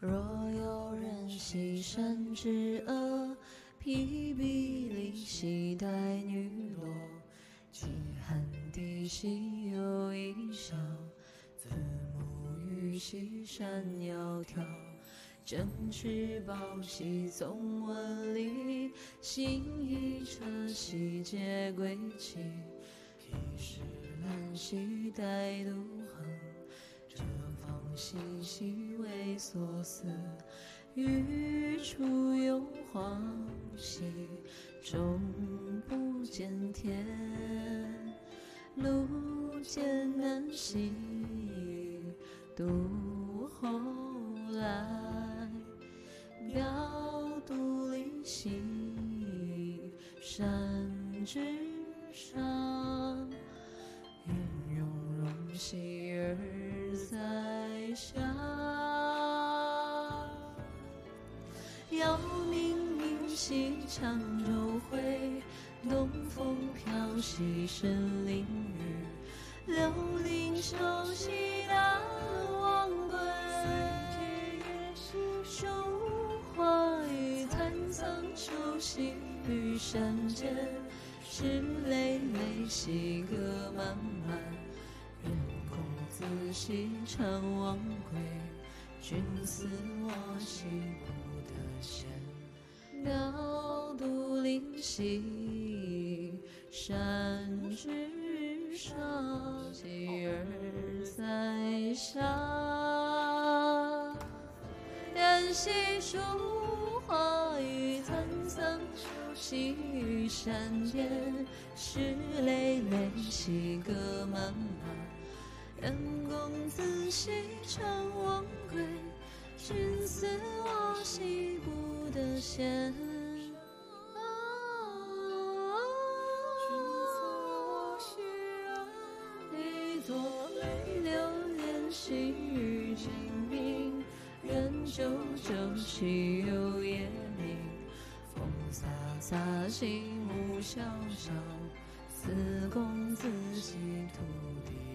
若有人兮山之阿，披壁立兮带女落。饥寒地兮有一笑，子母鱼兮山窈窕。正持宝兮纵文理，行一车兮皆归期。披石兰兮带杜衡，这方兮兮所思。欲出幽篁兮，终不见天。路艰难兮，渡后来。表独立兮，山之上。云容容兮而在下。遥冥冥兮长洲回，东风飘兮神灵雨。刘伶秋兮大王归。书画与残桑秋兮玉山间，石累累兮歌漫漫。愿公子兮常忘归，君思我兮不得闲。表独立兮山之上，继而在下。愿兮书画与残桑秋兮玉山间，石累累兮歌漫漫。公子兮常忘归，君思我兮不得闲。一座泪流连兮雨静鸣。愿久久兮有夜明，风飒飒兮木萧萧，思公子兮土地。